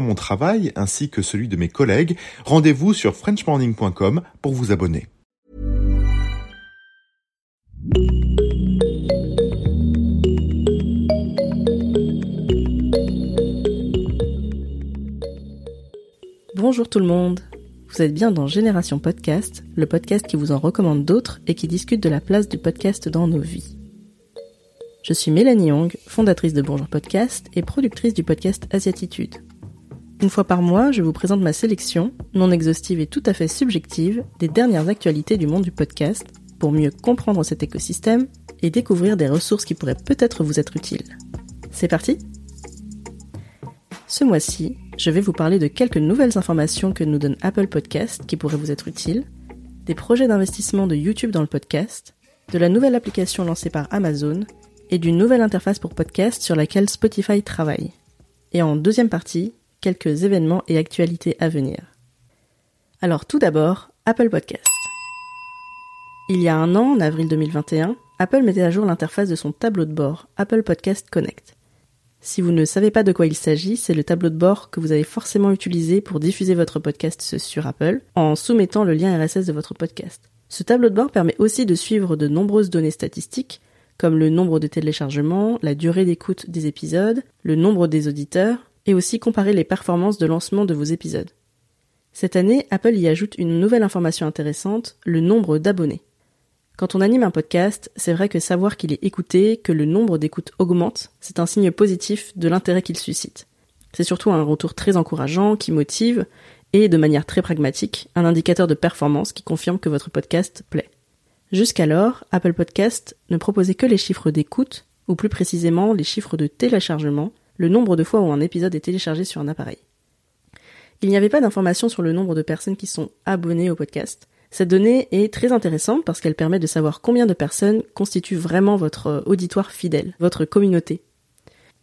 mon travail ainsi que celui de mes collègues, rendez-vous sur frenchmorning.com pour vous abonner. Bonjour tout le monde. Vous êtes bien dans Génération Podcast, le podcast qui vous en recommande d'autres et qui discute de la place du podcast dans nos vies. Je suis Mélanie Young, fondatrice de Bonjour Podcast et productrice du podcast Asiatitude. Une fois par mois, je vous présente ma sélection, non exhaustive et tout à fait subjective, des dernières actualités du monde du podcast pour mieux comprendre cet écosystème et découvrir des ressources qui pourraient peut-être vous être utiles. C'est parti Ce mois-ci, je vais vous parler de quelques nouvelles informations que nous donne Apple Podcast qui pourraient vous être utiles, des projets d'investissement de YouTube dans le podcast, de la nouvelle application lancée par Amazon et d'une nouvelle interface pour podcast sur laquelle Spotify travaille. Et en deuxième partie, quelques événements et actualités à venir. Alors tout d'abord, Apple Podcast. Il y a un an, en avril 2021, Apple mettait à jour l'interface de son tableau de bord, Apple Podcast Connect. Si vous ne savez pas de quoi il s'agit, c'est le tableau de bord que vous avez forcément utilisé pour diffuser votre podcast sur Apple en soumettant le lien RSS de votre podcast. Ce tableau de bord permet aussi de suivre de nombreuses données statistiques, comme le nombre de téléchargements, la durée d'écoute des épisodes, le nombre des auditeurs, et aussi comparer les performances de lancement de vos épisodes. Cette année, Apple y ajoute une nouvelle information intéressante, le nombre d'abonnés. Quand on anime un podcast, c'est vrai que savoir qu'il est écouté, que le nombre d'écoutes augmente, c'est un signe positif de l'intérêt qu'il suscite. C'est surtout un retour très encourageant, qui motive, et de manière très pragmatique, un indicateur de performance qui confirme que votre podcast plaît. Jusqu'alors, Apple Podcast ne proposait que les chiffres d'écoute, ou plus précisément les chiffres de téléchargement, le nombre de fois où un épisode est téléchargé sur un appareil. Il n'y avait pas d'informations sur le nombre de personnes qui sont abonnées au podcast. Cette donnée est très intéressante parce qu'elle permet de savoir combien de personnes constituent vraiment votre auditoire fidèle, votre communauté.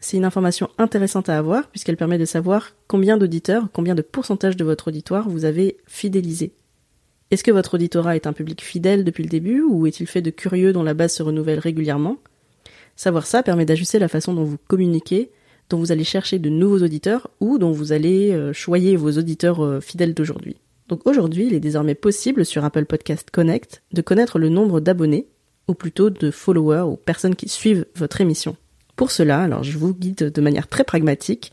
C'est une information intéressante à avoir puisqu'elle permet de savoir combien d'auditeurs, combien de pourcentage de votre auditoire vous avez fidélisé. Est-ce que votre auditorat est un public fidèle depuis le début ou est-il fait de curieux dont la base se renouvelle régulièrement? Savoir ça permet d'ajuster la façon dont vous communiquez dont vous allez chercher de nouveaux auditeurs ou dont vous allez euh, choyer vos auditeurs euh, fidèles d'aujourd'hui. Donc aujourd'hui, il est désormais possible sur Apple Podcast Connect de connaître le nombre d'abonnés, ou plutôt de followers ou personnes qui suivent votre émission. Pour cela, alors je vous guide de manière très pragmatique.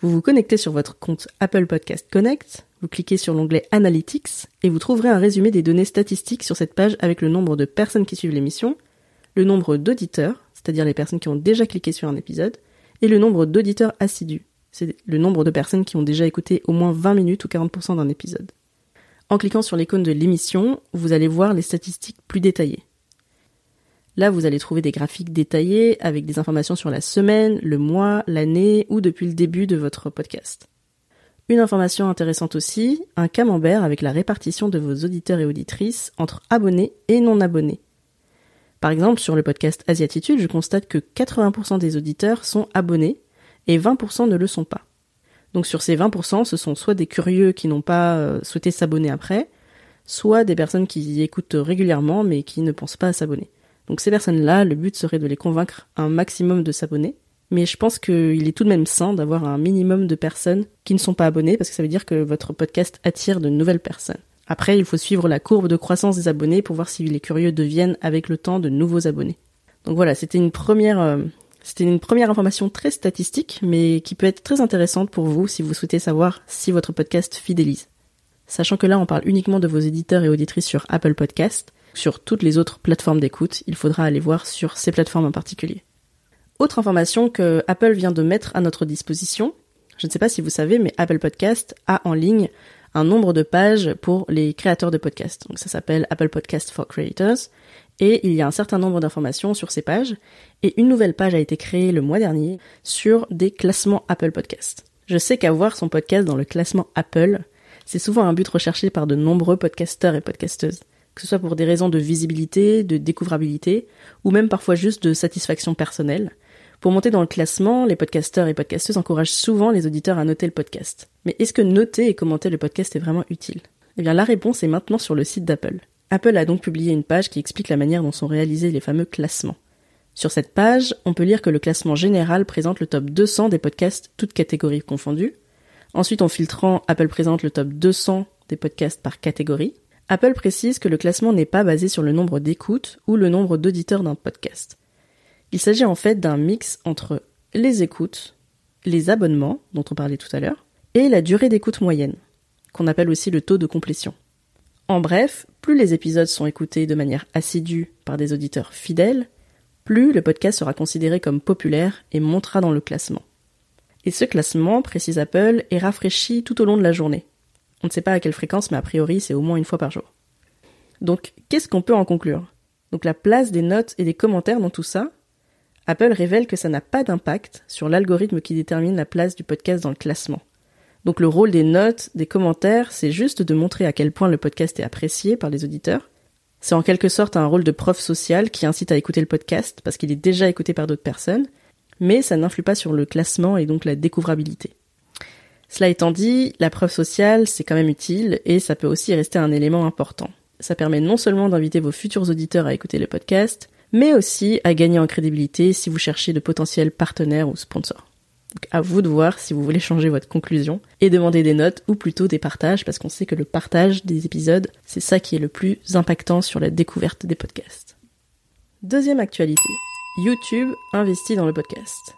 Vous vous connectez sur votre compte Apple Podcast Connect, vous cliquez sur l'onglet Analytics et vous trouverez un résumé des données statistiques sur cette page avec le nombre de personnes qui suivent l'émission, le nombre d'auditeurs, c'est-à-dire les personnes qui ont déjà cliqué sur un épisode, et le nombre d'auditeurs assidus. C'est le nombre de personnes qui ont déjà écouté au moins 20 minutes ou 40% d'un épisode. En cliquant sur l'icône de l'émission, vous allez voir les statistiques plus détaillées. Là, vous allez trouver des graphiques détaillés avec des informations sur la semaine, le mois, l'année ou depuis le début de votre podcast. Une information intéressante aussi, un camembert avec la répartition de vos auditeurs et auditrices entre abonnés et non abonnés. Par exemple, sur le podcast Asiatitude, je constate que 80% des auditeurs sont abonnés et 20% ne le sont pas. Donc sur ces 20%, ce sont soit des curieux qui n'ont pas euh, souhaité s'abonner après, soit des personnes qui écoutent régulièrement mais qui ne pensent pas à s'abonner. Donc ces personnes-là, le but serait de les convaincre un maximum de s'abonner. Mais je pense qu'il est tout de même sain d'avoir un minimum de personnes qui ne sont pas abonnées parce que ça veut dire que votre podcast attire de nouvelles personnes. Après, il faut suivre la courbe de croissance des abonnés pour voir si les curieux deviennent avec le temps de nouveaux abonnés. Donc voilà, c'était une première, euh, c'était une première information très statistique, mais qui peut être très intéressante pour vous si vous souhaitez savoir si votre podcast fidélise. Sachant que là, on parle uniquement de vos éditeurs et auditrices sur Apple Podcast. Sur toutes les autres plateformes d'écoute, il faudra aller voir sur ces plateformes en particulier. Autre information que Apple vient de mettre à notre disposition, je ne sais pas si vous savez, mais Apple Podcast a en ligne un nombre de pages pour les créateurs de podcasts. Donc ça s'appelle Apple Podcast for Creators. Et il y a un certain nombre d'informations sur ces pages. Et une nouvelle page a été créée le mois dernier sur des classements Apple Podcast. Je sais qu'avoir son podcast dans le classement Apple, c'est souvent un but recherché par de nombreux podcasteurs et podcasteuses, que ce soit pour des raisons de visibilité, de découvrabilité, ou même parfois juste de satisfaction personnelle. Pour monter dans le classement, les podcasteurs et podcasteuses encouragent souvent les auditeurs à noter le podcast. Mais est-ce que noter et commenter le podcast est vraiment utile? Eh bien la réponse est maintenant sur le site d'Apple. Apple a donc publié une page qui explique la manière dont sont réalisés les fameux classements. Sur cette page, on peut lire que le classement général présente le top 200 des podcasts, toutes catégories confondues. Ensuite, en filtrant, Apple présente le top 200 des podcasts par catégorie. Apple précise que le classement n'est pas basé sur le nombre d'écoutes ou le nombre d'auditeurs d'un podcast. Il s'agit en fait d'un mix entre les écoutes, les abonnements, dont on parlait tout à l'heure, et la durée d'écoute moyenne, qu'on appelle aussi le taux de complétion. En bref, plus les épisodes sont écoutés de manière assidue par des auditeurs fidèles, plus le podcast sera considéré comme populaire et montera dans le classement. Et ce classement, précise Apple, est rafraîchi tout au long de la journée. On ne sait pas à quelle fréquence, mais a priori c'est au moins une fois par jour. Donc, qu'est-ce qu'on peut en conclure? Donc la place des notes et des commentaires dans tout ça, Apple révèle que ça n'a pas d'impact sur l'algorithme qui détermine la place du podcast dans le classement. Donc le rôle des notes, des commentaires, c'est juste de montrer à quel point le podcast est apprécié par les auditeurs, c'est en quelque sorte un rôle de preuve sociale qui incite à écouter le podcast parce qu'il est déjà écouté par d'autres personnes, mais ça n'influe pas sur le classement et donc la découvrabilité. Cela étant dit, la preuve sociale, c'est quand même utile et ça peut aussi rester un élément important. Ça permet non seulement d'inviter vos futurs auditeurs à écouter le podcast, mais aussi à gagner en crédibilité si vous cherchez de potentiels partenaires ou sponsors. Donc à vous de voir si vous voulez changer votre conclusion et demander des notes ou plutôt des partages parce qu'on sait que le partage des épisodes, c'est ça qui est le plus impactant sur la découverte des podcasts. Deuxième actualité. YouTube investit dans le podcast.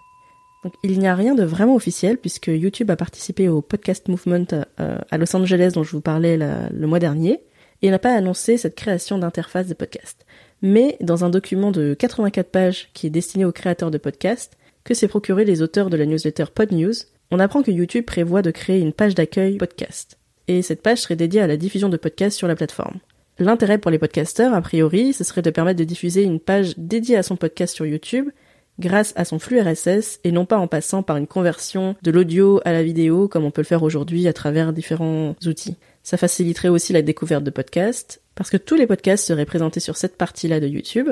Donc, il n'y a rien de vraiment officiel puisque YouTube a participé au podcast movement euh, à Los Angeles dont je vous parlais le mois dernier et n'a pas annoncé cette création d'interface de podcast. Mais dans un document de 84 pages qui est destiné aux créateurs de podcasts, que s'est procuré les auteurs de la newsletter PodNews, on apprend que YouTube prévoit de créer une page d'accueil podcast. Et cette page serait dédiée à la diffusion de podcasts sur la plateforme. L'intérêt pour les podcasteurs, a priori, ce serait de permettre de diffuser une page dédiée à son podcast sur YouTube grâce à son flux RSS et non pas en passant par une conversion de l'audio à la vidéo comme on peut le faire aujourd'hui à travers différents outils. Ça faciliterait aussi la découverte de podcasts parce que tous les podcasts seraient présentés sur cette partie-là de YouTube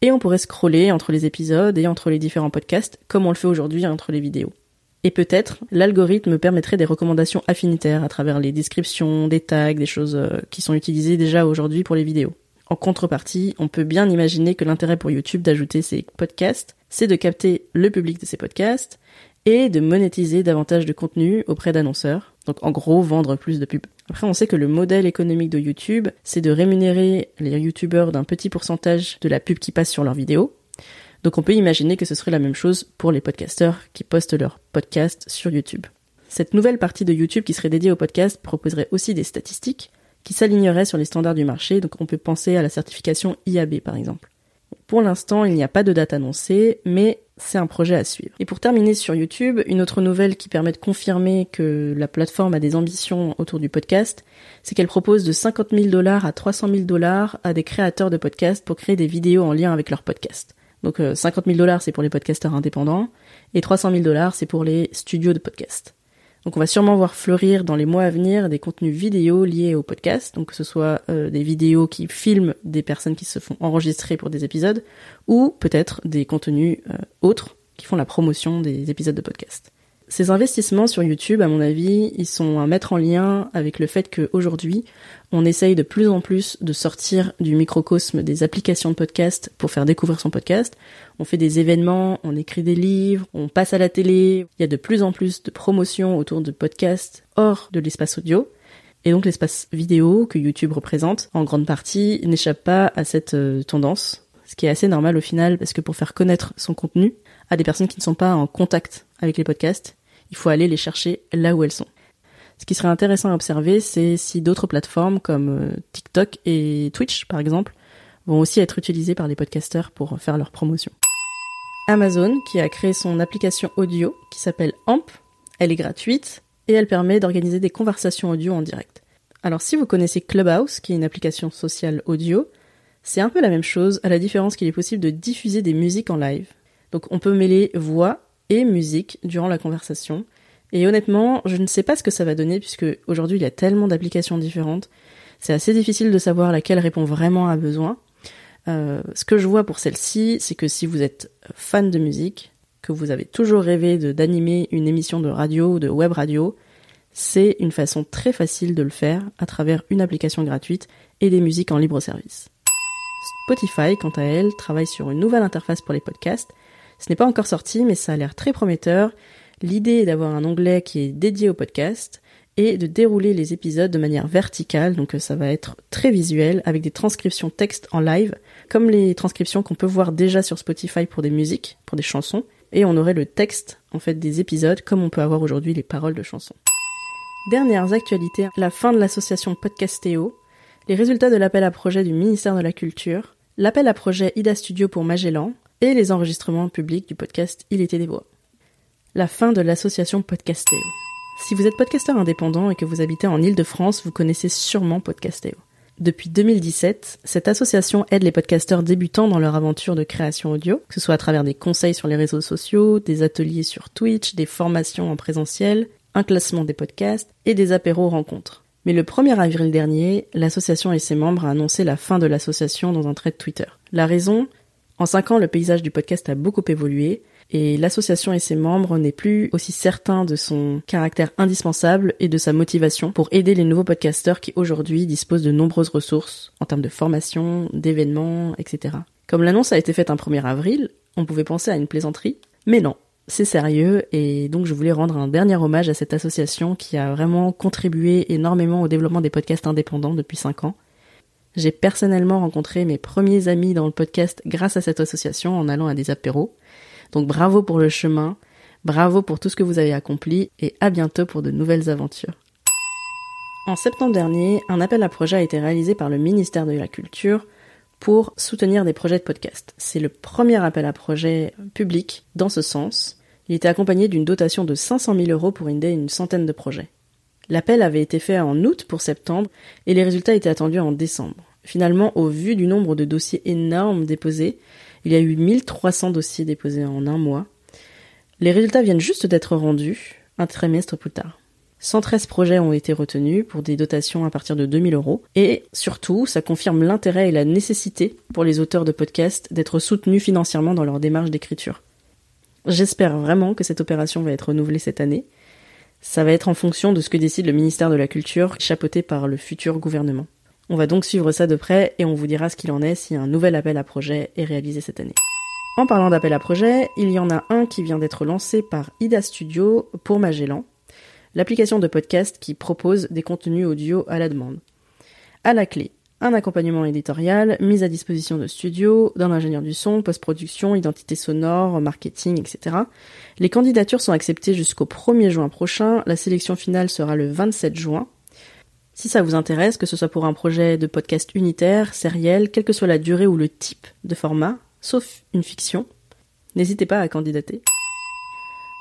et on pourrait scroller entre les épisodes et entre les différents podcasts, comme on le fait aujourd'hui entre les vidéos. Et peut-être, l'algorithme permettrait des recommandations affinitaires à travers les descriptions, des tags, des choses euh, qui sont utilisées déjà aujourd'hui pour les vidéos. En contrepartie, on peut bien imaginer que l'intérêt pour YouTube d'ajouter ces podcasts, c'est de capter le public de ces podcasts et de monétiser davantage de contenu auprès d'annonceurs. Donc en gros, vendre plus de pubs. Après, on sait que le modèle économique de YouTube, c'est de rémunérer les YouTubeurs d'un petit pourcentage de la pub qui passe sur leurs vidéos. Donc on peut imaginer que ce serait la même chose pour les podcasteurs qui postent leurs podcasts sur YouTube. Cette nouvelle partie de YouTube qui serait dédiée au podcast proposerait aussi des statistiques qui s'aligneraient sur les standards du marché, donc on peut penser à la certification IAB par exemple. Pour l'instant, il n'y a pas de date annoncée, mais c'est un projet à suivre. Et pour terminer sur YouTube, une autre nouvelle qui permet de confirmer que la plateforme a des ambitions autour du podcast, c'est qu'elle propose de 50 000 dollars à 300 000 dollars à des créateurs de podcasts pour créer des vidéos en lien avec leur podcast. Donc 50 000 dollars c'est pour les podcasteurs indépendants et 300 000 dollars c'est pour les studios de podcast. Donc on va sûrement voir fleurir dans les mois à venir des contenus vidéo liés au podcast, donc que ce soit euh, des vidéos qui filment des personnes qui se font enregistrer pour des épisodes, ou peut-être des contenus euh, autres qui font la promotion des épisodes de podcast. Ces investissements sur YouTube, à mon avis, ils sont à mettre en lien avec le fait qu'aujourd'hui, on essaye de plus en plus de sortir du microcosme des applications de podcast pour faire découvrir son podcast. On fait des événements, on écrit des livres, on passe à la télé. Il y a de plus en plus de promotions autour de podcasts hors de l'espace audio. Et donc l'espace vidéo que YouTube représente, en grande partie, n'échappe pas à cette euh, tendance. Ce qui est assez normal au final, parce que pour faire connaître son contenu à des personnes qui ne sont pas en contact avec les podcasts, il faut aller les chercher là où elles sont. Ce qui serait intéressant à observer, c'est si d'autres plateformes comme euh, TikTok et Twitch, par exemple, vont aussi être utilisées par les podcasteurs pour faire leur promotion. Amazon, qui a créé son application audio qui s'appelle AMP, elle est gratuite et elle permet d'organiser des conversations audio en direct. Alors si vous connaissez Clubhouse, qui est une application sociale audio, c'est un peu la même chose, à la différence qu'il est possible de diffuser des musiques en live. Donc on peut mêler voix musique durant la conversation. Et honnêtement, je ne sais pas ce que ça va donner puisque aujourd'hui il y a tellement d'applications différentes. C'est assez difficile de savoir laquelle répond vraiment à besoin. Euh, ce que je vois pour celle-ci, c'est que si vous êtes fan de musique, que vous avez toujours rêvé d'animer une émission de radio ou de web radio, c'est une façon très facile de le faire à travers une application gratuite et des musiques en libre service. Spotify, quant à elle, travaille sur une nouvelle interface pour les podcasts. Ce n'est pas encore sorti, mais ça a l'air très prometteur. L'idée est d'avoir un onglet qui est dédié au podcast et de dérouler les épisodes de manière verticale, donc ça va être très visuel, avec des transcriptions texte en live, comme les transcriptions qu'on peut voir déjà sur Spotify pour des musiques, pour des chansons, et on aurait le texte en fait des épisodes comme on peut avoir aujourd'hui les paroles de chansons. Dernières actualités, la fin de l'association Podcastéo, les résultats de l'appel à projet du ministère de la Culture, l'appel à projet IDA Studio pour Magellan et les enregistrements publics du podcast Il était des voix. La fin de l'association Podcastéo. Si vous êtes podcasteur indépendant et que vous habitez en Ile-de-France, vous connaissez sûrement Podcastéo. Depuis 2017, cette association aide les podcasteurs débutants dans leur aventure de création audio, que ce soit à travers des conseils sur les réseaux sociaux, des ateliers sur Twitch, des formations en présentiel, un classement des podcasts et des apéros rencontres. Mais le 1er avril dernier, l'association et ses membres a annoncé la fin de l'association dans un trait de Twitter. La raison? En 5 ans, le paysage du podcast a beaucoup évolué et l'association et ses membres n'est plus aussi certain de son caractère indispensable et de sa motivation pour aider les nouveaux podcasteurs qui aujourd'hui disposent de nombreuses ressources en termes de formation, d'événements, etc. Comme l'annonce a été faite un 1er avril, on pouvait penser à une plaisanterie, mais non, c'est sérieux et donc je voulais rendre un dernier hommage à cette association qui a vraiment contribué énormément au développement des podcasts indépendants depuis 5 ans. J'ai personnellement rencontré mes premiers amis dans le podcast grâce à cette association en allant à des apéros donc bravo pour le chemin, bravo pour tout ce que vous avez accompli et à bientôt pour de nouvelles aventures. En septembre dernier, un appel à projet a été réalisé par le ministère de la Culture pour soutenir des projets de podcast. C'est le premier appel à projet public dans ce sens. Il était accompagné d'une dotation de 500 000 euros pour aider une centaine de projets. L'appel avait été fait en août pour septembre et les résultats étaient attendus en décembre. Finalement, au vu du nombre de dossiers énormes déposés, il y a eu 1300 dossiers déposés en un mois. Les résultats viennent juste d'être rendus, un trimestre plus tard. 113 projets ont été retenus pour des dotations à partir de 2000 euros. Et surtout, ça confirme l'intérêt et la nécessité pour les auteurs de podcasts d'être soutenus financièrement dans leur démarche d'écriture. J'espère vraiment que cette opération va être renouvelée cette année. Ça va être en fonction de ce que décide le ministère de la Culture, chapeauté par le futur gouvernement. On va donc suivre ça de près et on vous dira ce qu'il en est si un nouvel appel à projet est réalisé cette année. En parlant d'appel à projet, il y en a un qui vient d'être lancé par Ida Studio pour Magellan, l'application de podcast qui propose des contenus audio à la demande. À la clé, un accompagnement éditorial, mise à disposition de studios, d'un ingénieur du son, post-production, identité sonore, marketing, etc. Les candidatures sont acceptées jusqu'au 1er juin prochain, la sélection finale sera le 27 juin, si ça vous intéresse, que ce soit pour un projet de podcast unitaire, sériel, quelle que soit la durée ou le type de format, sauf une fiction, n'hésitez pas à candidater.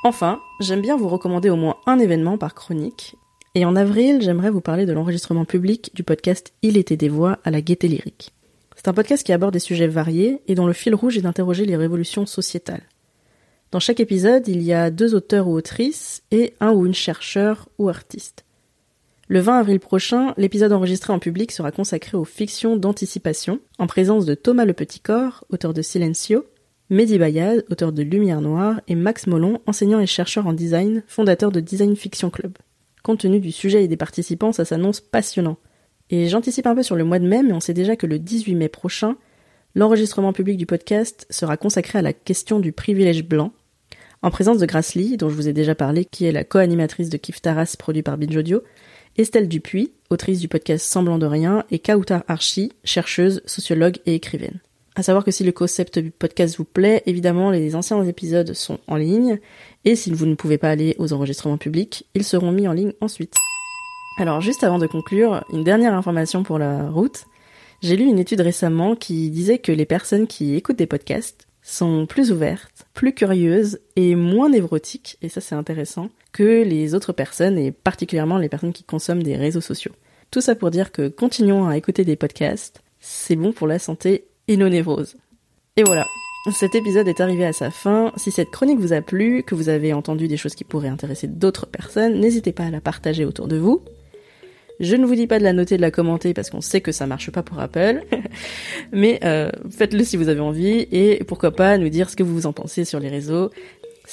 Enfin, j'aime bien vous recommander au moins un événement par chronique, et en avril, j'aimerais vous parler de l'enregistrement public du podcast Il était des voix à la gaieté lyrique. C'est un podcast qui aborde des sujets variés et dont le fil rouge est d'interroger les révolutions sociétales. Dans chaque épisode, il y a deux auteurs ou autrices et un ou une chercheur ou artiste. Le 20 avril prochain, l'épisode enregistré en public sera consacré aux fictions d'anticipation, en présence de Thomas Le Petit Corps, auteur de Silencio, Mehdi Bayad, auteur de Lumière Noire, et Max Molon, enseignant et chercheur en design, fondateur de Design Fiction Club. Compte tenu du sujet et des participants, ça s'annonce passionnant. Et j'anticipe un peu sur le mois de mai, mais on sait déjà que le 18 mai prochain, l'enregistrement public du podcast sera consacré à la question du privilège blanc, en présence de Grace Lee, dont je vous ai déjà parlé, qui est la co-animatrice de Kif Taras produit par Binge Audio, Estelle Dupuis, autrice du podcast Semblant de rien, et Kautar Archi, chercheuse, sociologue et écrivaine. À savoir que si le concept du podcast vous plaît, évidemment, les anciens épisodes sont en ligne, et si vous ne pouvez pas aller aux enregistrements publics, ils seront mis en ligne ensuite. Alors, juste avant de conclure, une dernière information pour la route. J'ai lu une étude récemment qui disait que les personnes qui écoutent des podcasts sont plus ouvertes, plus curieuses et moins névrotiques, et ça c'est intéressant, que les autres personnes, et particulièrement les personnes qui consomment des réseaux sociaux. Tout ça pour dire que continuons à écouter des podcasts, c'est bon pour la santé et voilà, Cet épisode est arrivé à sa fin. Si cette chronique vous a plu, que vous avez entendu des choses qui pourraient intéresser d'autres personnes, n'hésitez pas à la partager autour de vous. Je ne vous dis pas de la noter, de la commenter parce qu'on sait que ça marche pas pour Apple, mais euh, faites-le si vous avez envie et pourquoi pas nous dire ce que vous en pensez sur les réseaux.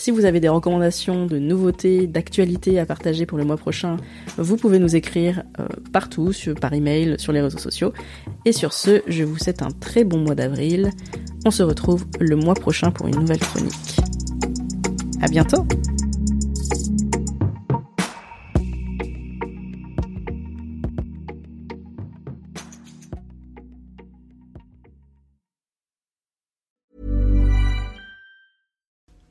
Si vous avez des recommandations de nouveautés, d'actualités à partager pour le mois prochain, vous pouvez nous écrire euh, partout, par email, sur les réseaux sociaux. Et sur ce, je vous souhaite un très bon mois d'avril. On se retrouve le mois prochain pour une nouvelle chronique. À bientôt!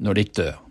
når de dør.